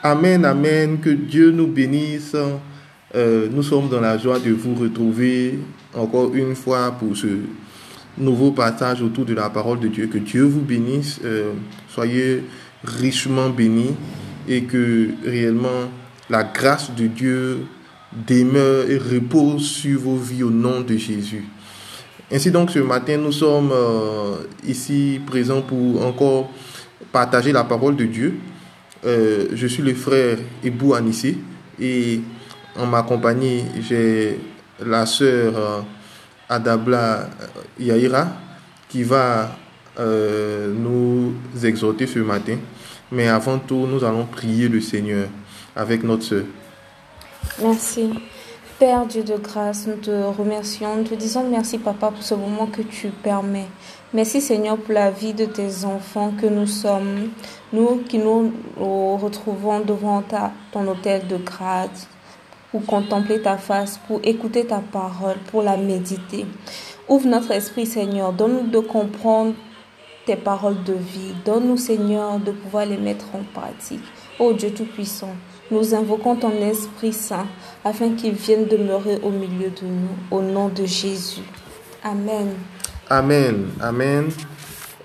Amen, amen, que Dieu nous bénisse. Euh, nous sommes dans la joie de vous retrouver encore une fois pour ce nouveau partage autour de la parole de Dieu. Que Dieu vous bénisse, euh, soyez richement bénis et que réellement la grâce de Dieu demeure et repose sur vos vies au nom de Jésus. Ainsi donc ce matin, nous sommes euh, ici présents pour encore partager la parole de Dieu. Euh, je suis le frère Ebou Anissé et en ma compagnie, j'ai la sœur euh, Adabla Yaira qui va nous exhorter ce matin. Mais avant tout, nous allons prier le Seigneur avec notre sœur. Merci. Père Dieu de grâce, nous te remercions, nous te disons merci Papa pour ce moment que tu permets. Merci Seigneur pour la vie de tes enfants que nous sommes, nous qui nous retrouvons devant ton hôtel de grâce pour contempler ta face, pour écouter ta parole, pour la méditer. Ouvre notre esprit Seigneur, donne-nous de comprendre tes paroles de vie. Donne-nous Seigneur de pouvoir les mettre en pratique. Ô Dieu Tout-Puissant, nous invoquons ton Esprit Saint afin qu'il vienne demeurer au milieu de nous, au nom de Jésus. Amen. Amen. Amen.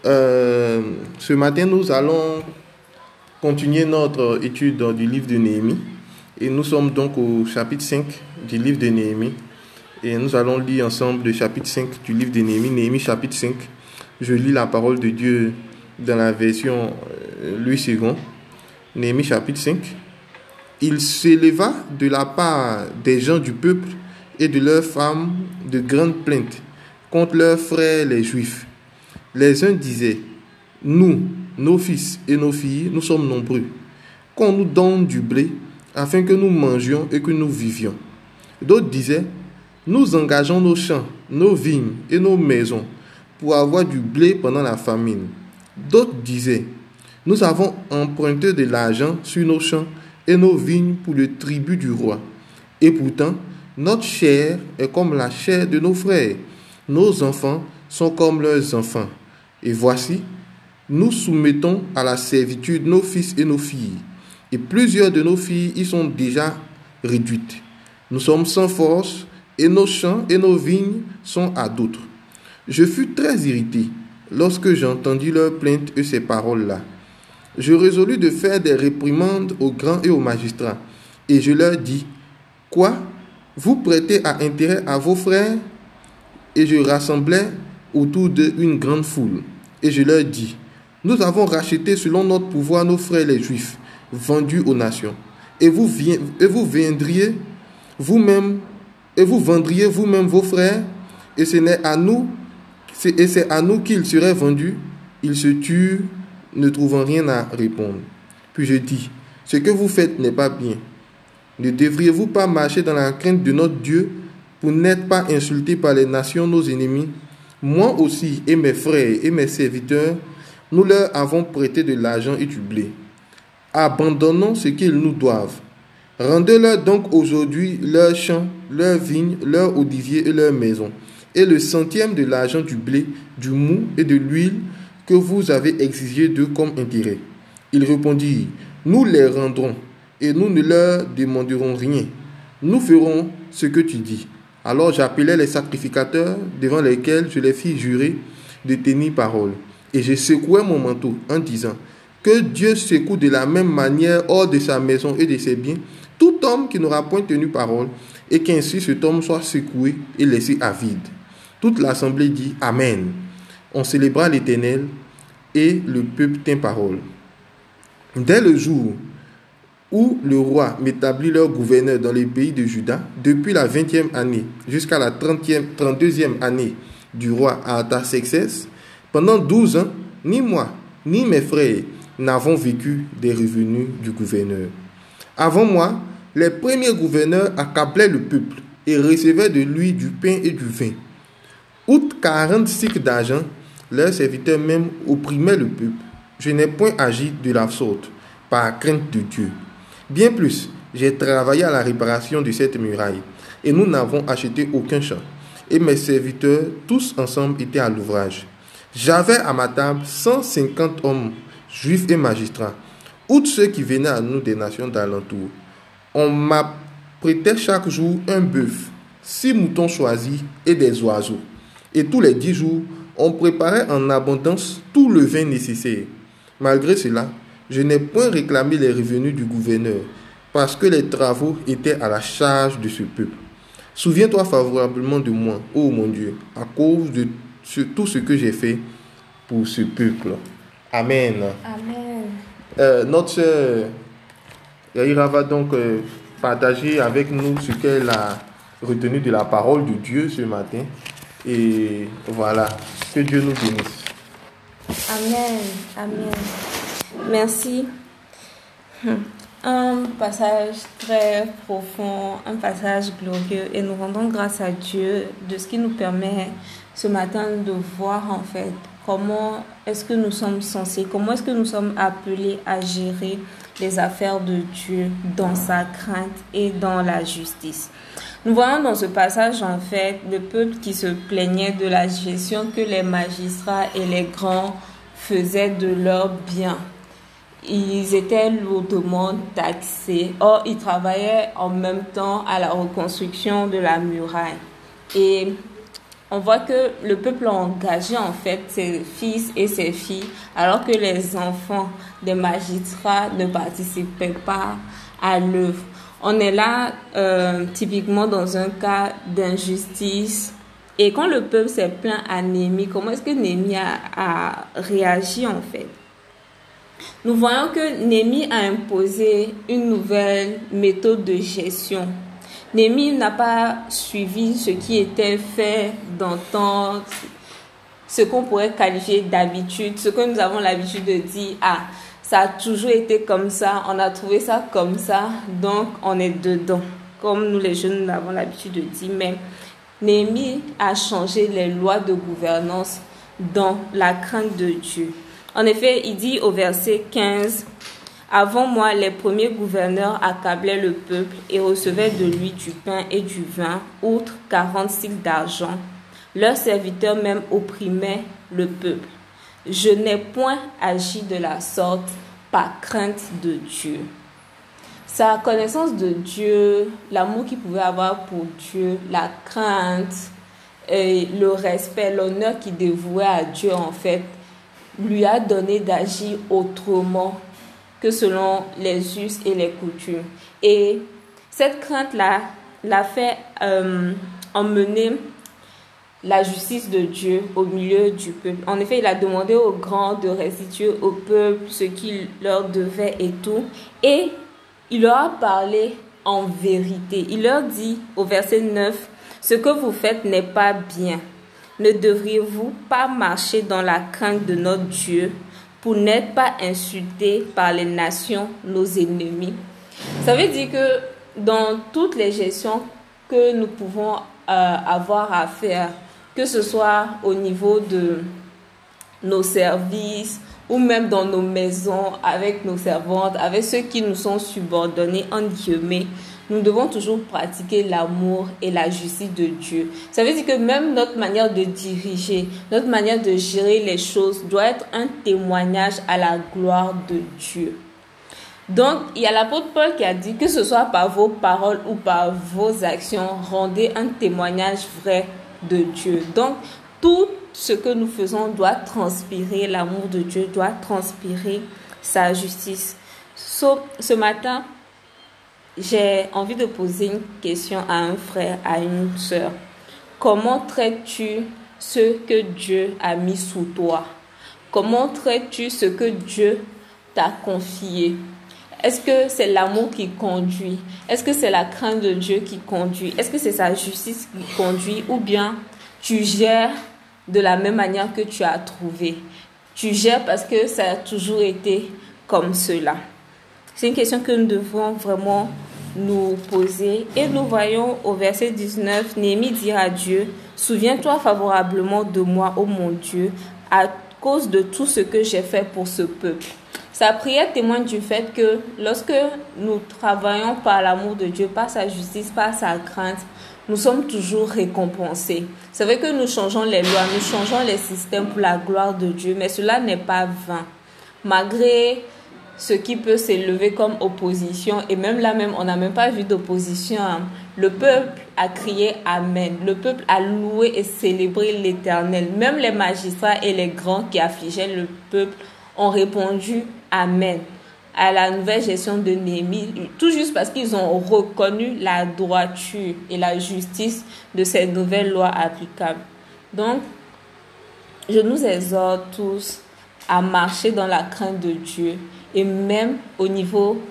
Euh, ce matin, nous allons continuer notre étude du livre de Néhémie. Et nous sommes donc au chapitre 5 du livre de Néhémie. Et nous allons lire ensemble le chapitre 5 du livre de Néhémie. Néhémie chapitre 5. Je lis la parole de Dieu dans la version euh, Louis II. Néhémie chapitre 5 il s'éleva de la part des gens du peuple et de leurs femmes de grandes plaintes contre leurs frères les Juifs. Les uns disaient, Nous, nos fils et nos filles, nous sommes nombreux. Qu'on nous donne du blé afin que nous mangions et que nous vivions. D'autres disaient, Nous engageons nos champs, nos vignes et nos maisons pour avoir du blé pendant la famine. D'autres disaient, Nous avons emprunté de l'argent sur nos champs et nos vignes pour le tribut du roi. Et pourtant, notre chair est comme la chair de nos frères, nos enfants sont comme leurs enfants. Et voici, nous soumettons à la servitude nos fils et nos filles, et plusieurs de nos filles y sont déjà réduites. Nous sommes sans force, et nos champs et nos vignes sont à d'autres. Je fus très irrité lorsque j'entendis leurs plaintes et ces paroles-là je résolus de faire des réprimandes aux grands et aux magistrats. Et je leur dis, quoi? Vous prêtez à intérêt à vos frères Et je rassemblai autour d'eux une grande foule. Et je leur dis, nous avons racheté selon notre pouvoir nos frères les juifs, vendus aux nations. Et vous, et vous viendriez vous-même, et vous vendriez vous-même vos frères, et ce n'est à nous, et c'est à nous qu'ils seraient vendus. Ils se tuent ne trouvant rien à répondre. Puis je dis, ce que vous faites n'est pas bien. Ne devriez-vous pas marcher dans la crainte de notre Dieu pour n'être pas insultés par les nations, nos ennemis Moi aussi et mes frères et mes serviteurs, nous leur avons prêté de l'argent et du blé. Abandonnons ce qu'ils nous doivent. Rendez-leur donc aujourd'hui leurs champs, leurs vignes, leurs oliviers et leurs maisons, et le centième de l'argent du blé, du mou et de l'huile que vous avez exigé d'eux comme intérêt. Ils répondirent, nous les rendrons et nous ne leur demanderons rien. Nous ferons ce que tu dis. Alors j'appelai les sacrificateurs devant lesquels je les fis jurer de tenir parole. Et je secouai mon manteau en disant, que Dieu secoue de la même manière hors de sa maison et de ses biens tout homme qui n'aura point tenu parole, et qu'ainsi cet homme soit secoué et laissé à vide. Toute l'assemblée dit Amen on célébra l'Éternel et le peuple tint parole. Dès le jour où le roi m'établit leur gouverneur dans les pays de Juda, depuis la vingtième année jusqu'à la trentième, trente-deuxième année du roi Artaxerxès, pendant douze ans, ni moi, ni mes frères n'avons vécu des revenus du gouverneur. Avant moi, les premiers gouverneurs accablaient le peuple et recevaient de lui du pain et du vin. Outre quarante cycles d'argent, leurs serviteurs même opprimaient le peuple. Je n'ai point agi de la sorte, par crainte de Dieu. Bien plus, j'ai travaillé à la réparation de cette muraille, et nous n'avons acheté aucun champ. Et mes serviteurs, tous ensemble, étaient à l'ouvrage. J'avais à ma table 150 hommes, juifs et magistrats, outre ceux qui venaient à nous des nations d'alentour, on m'apprêtait chaque jour un bœuf, six moutons choisis et des oiseaux. Et tous les dix jours, on préparait en abondance tout le vin nécessaire. Malgré cela, je n'ai point réclamé les revenus du gouverneur, parce que les travaux étaient à la charge de ce peuple. Souviens-toi favorablement de moi, ô mon Dieu, à cause de tout ce que j'ai fait pour ce peuple. Amen. Amen. Euh, notre sœur Yaira va donc euh, partager avec nous ce qu'elle a retenu de la parole de Dieu ce matin. Et voilà, que Dieu nous bénisse. Amen. Amen. Merci. Un passage très profond, un passage glorieux et nous rendons grâce à Dieu de ce qui nous permet ce matin de voir en fait comment est-ce que nous sommes censés, comment est-ce que nous sommes appelés à gérer les affaires de Dieu dans sa crainte et dans la justice. Nous voyons dans ce passage en fait le peuple qui se plaignait de la gestion que les magistrats et les grands faisaient de leurs biens ils étaient lourdement taxés. Or, ils travaillaient en même temps à la reconstruction de la muraille. Et on voit que le peuple a engagé en fait ses fils et ses filles, alors que les enfants des magistrats ne participaient pas à l'œuvre. On est là euh, typiquement dans un cas d'injustice. Et quand le peuple s'est plaint à Némi, comment est-ce que Némi a, a réagi en fait? Nous voyons que Némi a imposé une nouvelle méthode de gestion. Némi n'a pas suivi ce qui était fait d'antan, ce qu'on pourrait qualifier d'habitude, ce que nous avons l'habitude de dire, ah, ça a toujours été comme ça, on a trouvé ça comme ça, donc on est dedans, comme nous les jeunes avons l'habitude de dire. Mais Némi a changé les lois de gouvernance dans la crainte de Dieu. En effet, il dit au verset 15, Avant moi, les premiers gouverneurs accablaient le peuple et recevaient de lui du pain et du vin, outre quarante cycles d'argent. Leurs serviteurs même opprimaient le peuple. Je n'ai point agi de la sorte par crainte de Dieu. Sa connaissance de Dieu, l'amour qu'il pouvait avoir pour Dieu, la crainte, et le respect, l'honneur qu'il dévouait à Dieu en fait, lui a donné d'agir autrement que selon les us et les coutumes. Et cette crainte-là l'a fait euh, emmener la justice de Dieu au milieu du peuple. En effet, il a demandé aux grands de restituer au peuple ce qu'il leur devait et tout. Et il leur a parlé en vérité. Il leur dit au verset 9, ce que vous faites n'est pas bien. Ne devriez-vous pas marcher dans la crainte de notre Dieu pour n'être pas insultés par les nations, nos ennemis? Ça veut dire que dans toutes les gestions que nous pouvons euh, avoir à faire, que ce soit au niveau de nos services ou même dans nos maisons avec nos servantes, avec ceux qui nous sont subordonnés, en guillemets, nous devons toujours pratiquer l'amour et la justice de Dieu. Ça veut dire que même notre manière de diriger, notre manière de gérer les choses doit être un témoignage à la gloire de Dieu. Donc, il y a l'apôtre Paul qui a dit que ce soit par vos paroles ou par vos actions, rendez un témoignage vrai de Dieu. Donc, tout ce que nous faisons doit transpirer l'amour de Dieu, doit transpirer sa justice. ce matin, j'ai envie de poser une question à un frère, à une soeur. Comment traites-tu ce que Dieu a mis sous toi? Comment traites-tu ce que Dieu t'a confié? Est-ce que c'est l'amour qui conduit? Est-ce que c'est la crainte de Dieu qui conduit? Est-ce que c'est sa justice qui conduit? Ou bien tu gères de la même manière que tu as trouvé? Tu gères parce que ça a toujours été comme cela. C'est une question que nous devons vraiment nous poser. Et nous voyons au verset 19, Néhémie dit à Dieu, Souviens-toi favorablement de moi, ô mon Dieu, à cause de tout ce que j'ai fait pour ce peuple. Sa prière témoigne du fait que lorsque nous travaillons par l'amour de Dieu, par sa justice, par sa crainte, nous sommes toujours récompensés. C'est vrai que nous changeons les lois, nous changeons les systèmes pour la gloire de Dieu, mais cela n'est pas vain. Malgré ce qui peut s'élever comme opposition. Et même là même, on n'a même pas vu d'opposition. Hein. Le peuple a crié Amen. Le peuple a loué et célébré l'Éternel. Même les magistrats et les grands qui affligeaient le peuple ont répondu Amen à la nouvelle gestion de Néhémie, tout juste parce qu'ils ont reconnu la droiture et la justice de ces nouvelles lois applicables. Donc, je nous exhorte tous à marcher dans la crainte de Dieu et même au niveau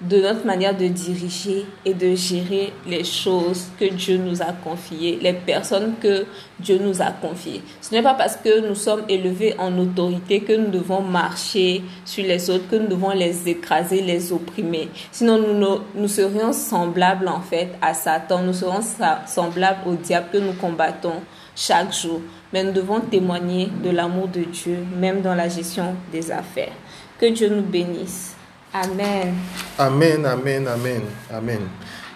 de notre manière de diriger et de gérer les choses que Dieu nous a confiées, les personnes que Dieu nous a confiées. Ce n'est pas parce que nous sommes élevés en autorité que nous devons marcher sur les autres, que nous devons les écraser, les opprimer. Sinon, nous, nous serions semblables en fait à Satan, nous serons semblables au diable que nous combattons chaque jour. Mais nous devons témoigner de l'amour de Dieu, même dans la gestion des affaires. Que Dieu nous bénisse. Amen. Amen, amen, amen, amen.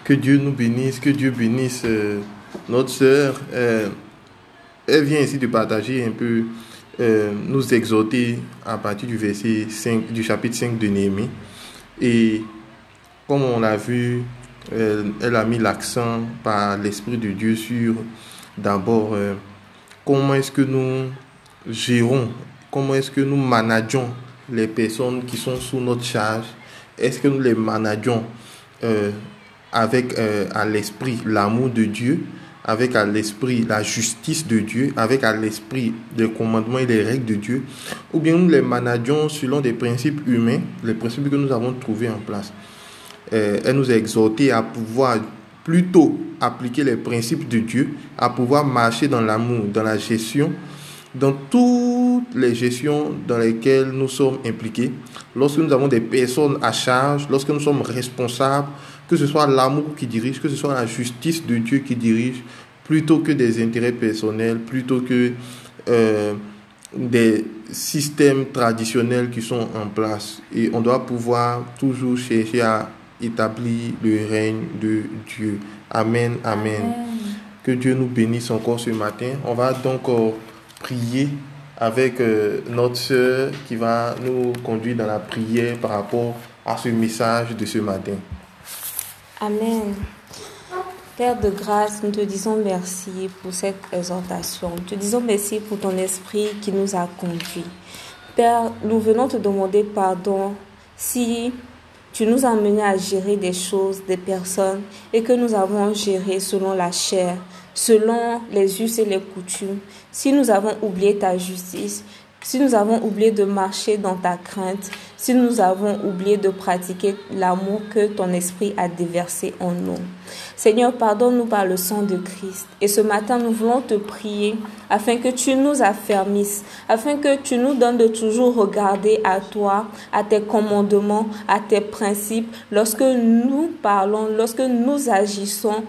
Que Dieu nous bénisse, que Dieu bénisse euh, notre sœur. Euh, elle vient ici de partager un peu, euh, nous exhorter à partir du verset 5, du chapitre 5 de Néhémie. Et comme on l'a vu, elle a mis l'accent par l'Esprit de Dieu sur d'abord comment est-ce que nous gérons, comment est-ce que nous manageons les personnes qui sont sous notre charge, est-ce que nous les manageons euh, avec euh, à l'esprit l'amour de Dieu, avec à l'esprit la justice de Dieu, avec à l'esprit les commandements et les règles de Dieu, ou bien nous les manageons selon des principes humains, les principes que nous avons trouvés en place. Euh, elle nous a exhorté à pouvoir plutôt appliquer les principes de Dieu, à pouvoir marcher dans l'amour, dans la gestion, dans toutes les gestions dans lesquelles nous sommes impliqués, lorsque nous avons des personnes à charge, lorsque nous sommes responsables, que ce soit l'amour qui dirige, que ce soit la justice de Dieu qui dirige, plutôt que des intérêts personnels, plutôt que euh, des systèmes traditionnels qui sont en place. Et on doit pouvoir toujours chercher à établir le règne de Dieu. Amen, amen. Que Dieu nous bénisse encore ce matin. On va donc... Euh, prier avec euh, notre sœur qui va nous conduire dans la prière par rapport à ce message de ce matin. Amen. Père de grâce, nous te disons merci pour cette exhortation. Nous te disons merci pour ton esprit qui nous a conduits. Père, nous venons te demander pardon si tu nous as amenés à gérer des choses, des personnes, et que nous avons géré selon la chair, selon les us et les coutumes, si nous avons oublié ta justice, si nous avons oublié de marcher dans ta crainte, si nous avons oublié de pratiquer l'amour que ton esprit a déversé en nous. Seigneur, pardonne-nous par le sang de Christ. Et ce matin, nous voulons te prier afin que tu nous affermisses, afin que tu nous donnes de toujours regarder à toi, à tes commandements, à tes principes, lorsque nous parlons, lorsque nous agissons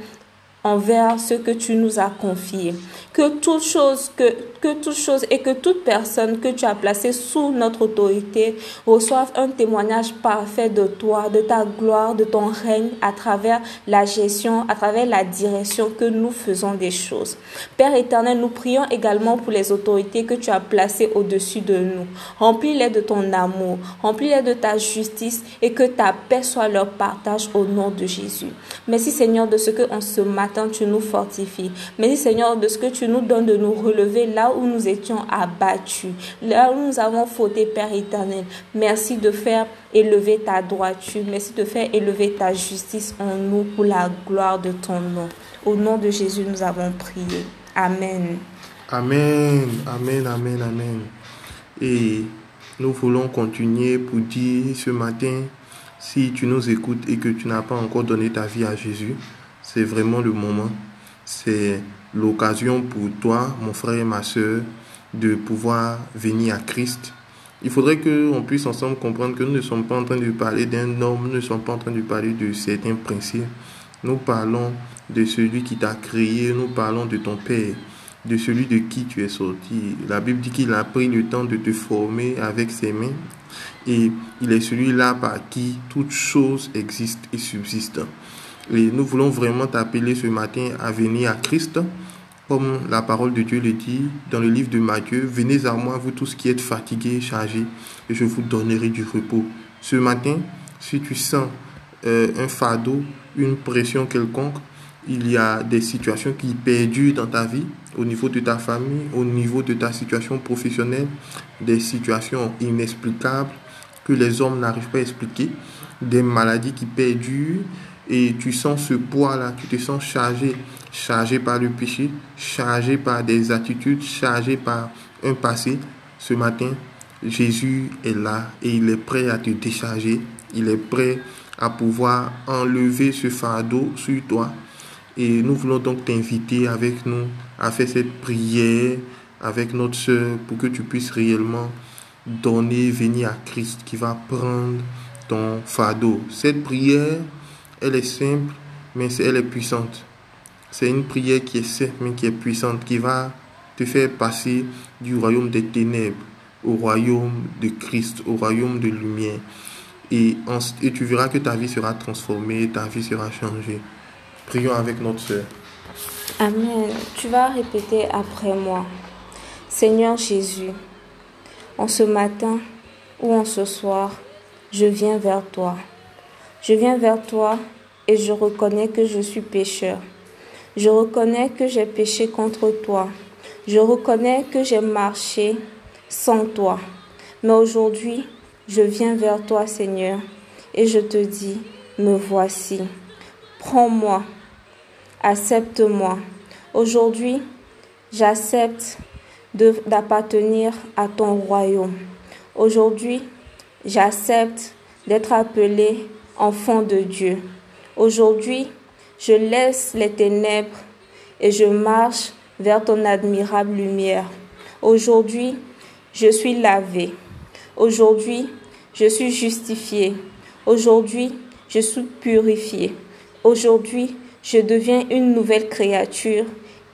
envers ce que tu nous as confié. Que toute chose, que, que toute chose et que toute personne que tu as placée sous notre autorité reçoive un témoignage parfait de toi, de ta gloire, de ton règne à travers la gestion, à travers la direction que nous faisons des choses. Père éternel, nous prions également pour les autorités que tu as placées au-dessus de nous. Remplis-les de ton amour, remplis-les de ta justice et que ta paix soit leur partage au nom de Jésus. Merci Seigneur de ce que en ce matin tu nous fortifies. Merci Seigneur de ce que tu nous donnes de nous relever là nous étions abattus, là où nous avons fauté, Père éternel. Merci de faire élever ta droiture. Merci de faire élever ta justice en nous pour la gloire de ton nom. Au nom de Jésus, nous avons prié. Amen. Amen, amen, amen, amen. Et nous voulons continuer pour dire ce matin, si tu nous écoutes et que tu n'as pas encore donné ta vie à Jésus, c'est vraiment le moment. C'est l'occasion pour toi, mon frère et ma soeur, de pouvoir venir à Christ. Il faudrait qu'on puisse ensemble comprendre que nous ne sommes pas en train de parler d'un homme, nous ne sommes pas en train de parler de certains principes. Nous parlons de celui qui t'a créé, nous parlons de ton Père, de celui de qui tu es sorti. La Bible dit qu'il a pris le temps de te former avec ses mains et il est celui-là par qui toute chose existe et subsiste. Et nous voulons vraiment t'appeler ce matin à venir à Christ, comme la parole de Dieu le dit dans le livre de Matthieu. Venez à moi, vous tous qui êtes fatigués chargés, et je vous donnerai du repos. Ce matin, si tu sens euh, un fardeau, une pression quelconque, il y a des situations qui perdurent dans ta vie, au niveau de ta famille, au niveau de ta situation professionnelle, des situations inexplicables que les hommes n'arrivent pas à expliquer, des maladies qui perdurent et tu sens ce poids-là, tu te sens chargé, chargé par le péché, chargé par des attitudes, chargé par un passé. Ce matin, Jésus est là et il est prêt à te décharger, il est prêt à pouvoir enlever ce fardeau sur toi et nous voulons donc t'inviter avec nous à faire cette prière avec notre soeur pour que tu puisses réellement donner, venir à Christ qui va prendre ton fardeau. Cette prière, elle est simple, mais elle est puissante. C'est une prière qui est simple, mais qui est puissante, qui va te faire passer du royaume des ténèbres au royaume de Christ, au royaume de lumière. Et, tu verras que ta vie sera transformée, ta vie sera changée. Prions avec notre sœur. Amen. Tu vas répéter après moi. Seigneur Jésus, en ce matin ou en ce soir, je viens vers toi. Je viens vers toi et je reconnais que je suis pécheur. Je reconnais que j'ai péché contre toi. Je reconnais que j'ai marché sans toi. Mais aujourd'hui, je viens vers toi, Seigneur, et je te dis, me voici. Prends-moi accepte-moi. Aujourd'hui, j'accepte d'appartenir à ton royaume. Aujourd'hui, j'accepte d'être appelé enfant de Dieu. Aujourd'hui, je laisse les ténèbres et je marche vers ton admirable lumière. Aujourd'hui, je suis lavé. Aujourd'hui, je suis justifié. Aujourd'hui, je suis purifié. Aujourd'hui, je deviens une nouvelle créature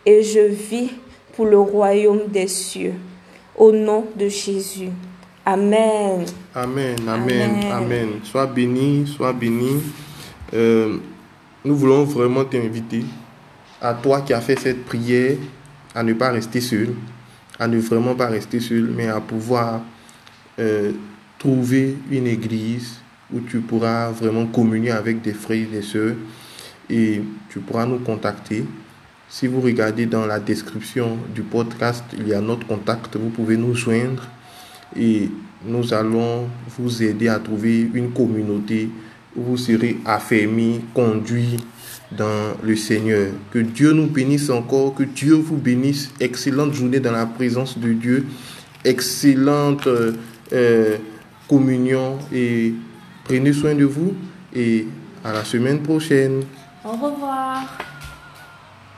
et je vis pour le royaume des cieux. Au nom de Jésus. Amen. Amen, amen, amen. Sois béni, sois béni. Euh, nous voulons vraiment t'inviter, à toi qui as fait cette prière, à ne pas rester seul, à ne vraiment pas rester seul, mais à pouvoir euh, trouver une église où tu pourras vraiment communier avec des frères et des sœurs et tu pourras nous contacter. Si vous regardez dans la description du podcast, il y a notre contact, vous pouvez nous joindre et nous allons vous aider à trouver une communauté vous serez affermis, conduits dans le Seigneur. Que Dieu nous bénisse encore, que Dieu vous bénisse. Excellente journée dans la présence de Dieu, excellente euh, euh, communion et prenez soin de vous et à la semaine prochaine. Au revoir.